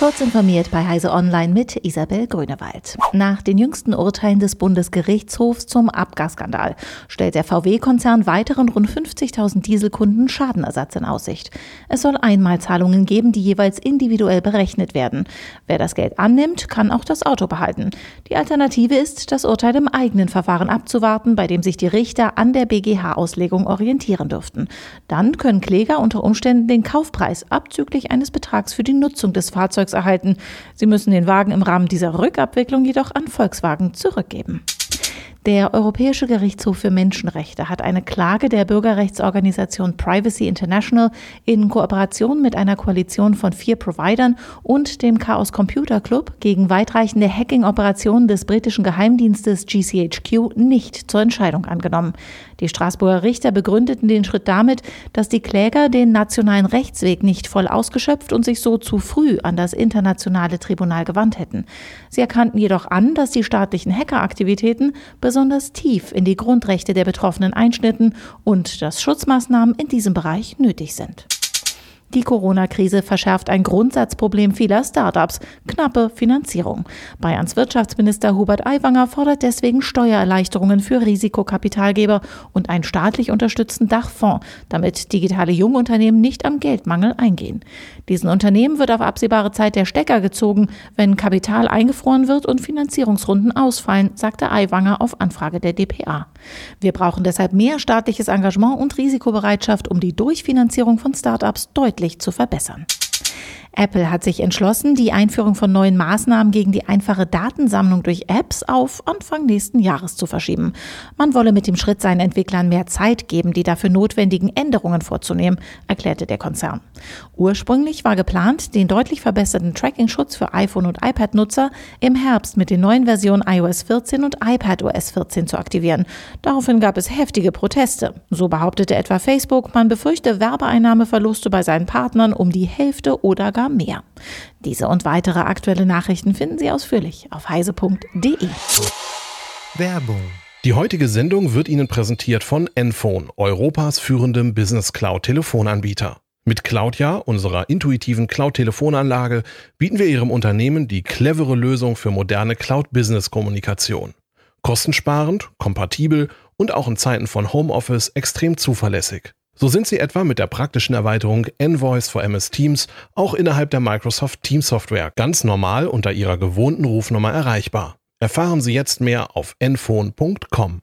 Kurz informiert bei Heise Online mit Isabel Grünewald. Nach den jüngsten Urteilen des Bundesgerichtshofs zum Abgasskandal stellt der VW-Konzern weiteren rund 50.000 Dieselkunden Schadenersatz in Aussicht. Es soll Einmalzahlungen geben, die jeweils individuell berechnet werden. Wer das Geld annimmt, kann auch das Auto behalten. Die Alternative ist, das Urteil im eigenen Verfahren abzuwarten, bei dem sich die Richter an der BGH-Auslegung orientieren dürften. Dann können Kläger unter Umständen den Kaufpreis abzüglich eines Betrags für die Nutzung des Fahrzeugs erhalten. Sie müssen den Wagen im Rahmen dieser Rückabwicklung jedoch an Volkswagen zurückgeben. Der Europäische Gerichtshof für Menschenrechte hat eine Klage der Bürgerrechtsorganisation Privacy International in Kooperation mit einer Koalition von vier Providern und dem Chaos Computer Club gegen weitreichende Hacking-Operationen des britischen Geheimdienstes GCHQ nicht zur Entscheidung angenommen. Die Straßburger Richter begründeten den Schritt damit, dass die Kläger den nationalen Rechtsweg nicht voll ausgeschöpft und sich so zu früh an das internationale Tribunal gewandt hätten. Sie erkannten jedoch an, dass die staatlichen Hackeraktivitäten besonders tief in die Grundrechte der Betroffenen einschnitten und dass Schutzmaßnahmen in diesem Bereich nötig sind. Die Corona-Krise verschärft ein Grundsatzproblem vieler Startups, knappe Finanzierung. Bayerns Wirtschaftsminister Hubert Aiwanger fordert deswegen Steuererleichterungen für Risikokapitalgeber und einen staatlich unterstützten Dachfonds, damit digitale Jungunternehmen nicht am Geldmangel eingehen. Diesen Unternehmen wird auf absehbare Zeit der Stecker gezogen, wenn Kapital eingefroren wird und Finanzierungsrunden ausfallen, sagte Aiwanger auf Anfrage der DPA. Wir brauchen deshalb mehr staatliches Engagement und Risikobereitschaft, um die Durchfinanzierung von Startups deutlich deutlich zu verbessern. Apple hat sich entschlossen, die Einführung von neuen Maßnahmen gegen die einfache Datensammlung durch Apps auf Anfang nächsten Jahres zu verschieben. Man wolle mit dem Schritt seinen Entwicklern mehr Zeit geben, die dafür notwendigen Änderungen vorzunehmen, erklärte der Konzern. Ursprünglich war geplant, den deutlich verbesserten Tracking-Schutz für iPhone- und iPad-Nutzer im Herbst mit den neuen Versionen iOS 14 und iPadOS 14 zu aktivieren. Daraufhin gab es heftige Proteste. So behauptete etwa Facebook, man befürchte Werbeeinnahmeverluste bei seinen Partnern um die Hälfte oder gar sogar mehr. Diese und weitere aktuelle Nachrichten finden Sie ausführlich auf heise.de. Werbung die heutige Sendung wird Ihnen präsentiert von Enphone, Europas führendem Business Cloud Telefonanbieter. Mit Cloudja, unserer intuitiven Cloud-Telefonanlage, bieten wir Ihrem Unternehmen die clevere Lösung für moderne Cloud-Business-Kommunikation. Kostensparend, kompatibel und auch in Zeiten von Homeoffice extrem zuverlässig. So sind sie etwa mit der praktischen Erweiterung Envoice for MS Teams auch innerhalb der Microsoft Teams Software ganz normal unter ihrer gewohnten Rufnummer erreichbar. Erfahren Sie jetzt mehr auf enphone.com.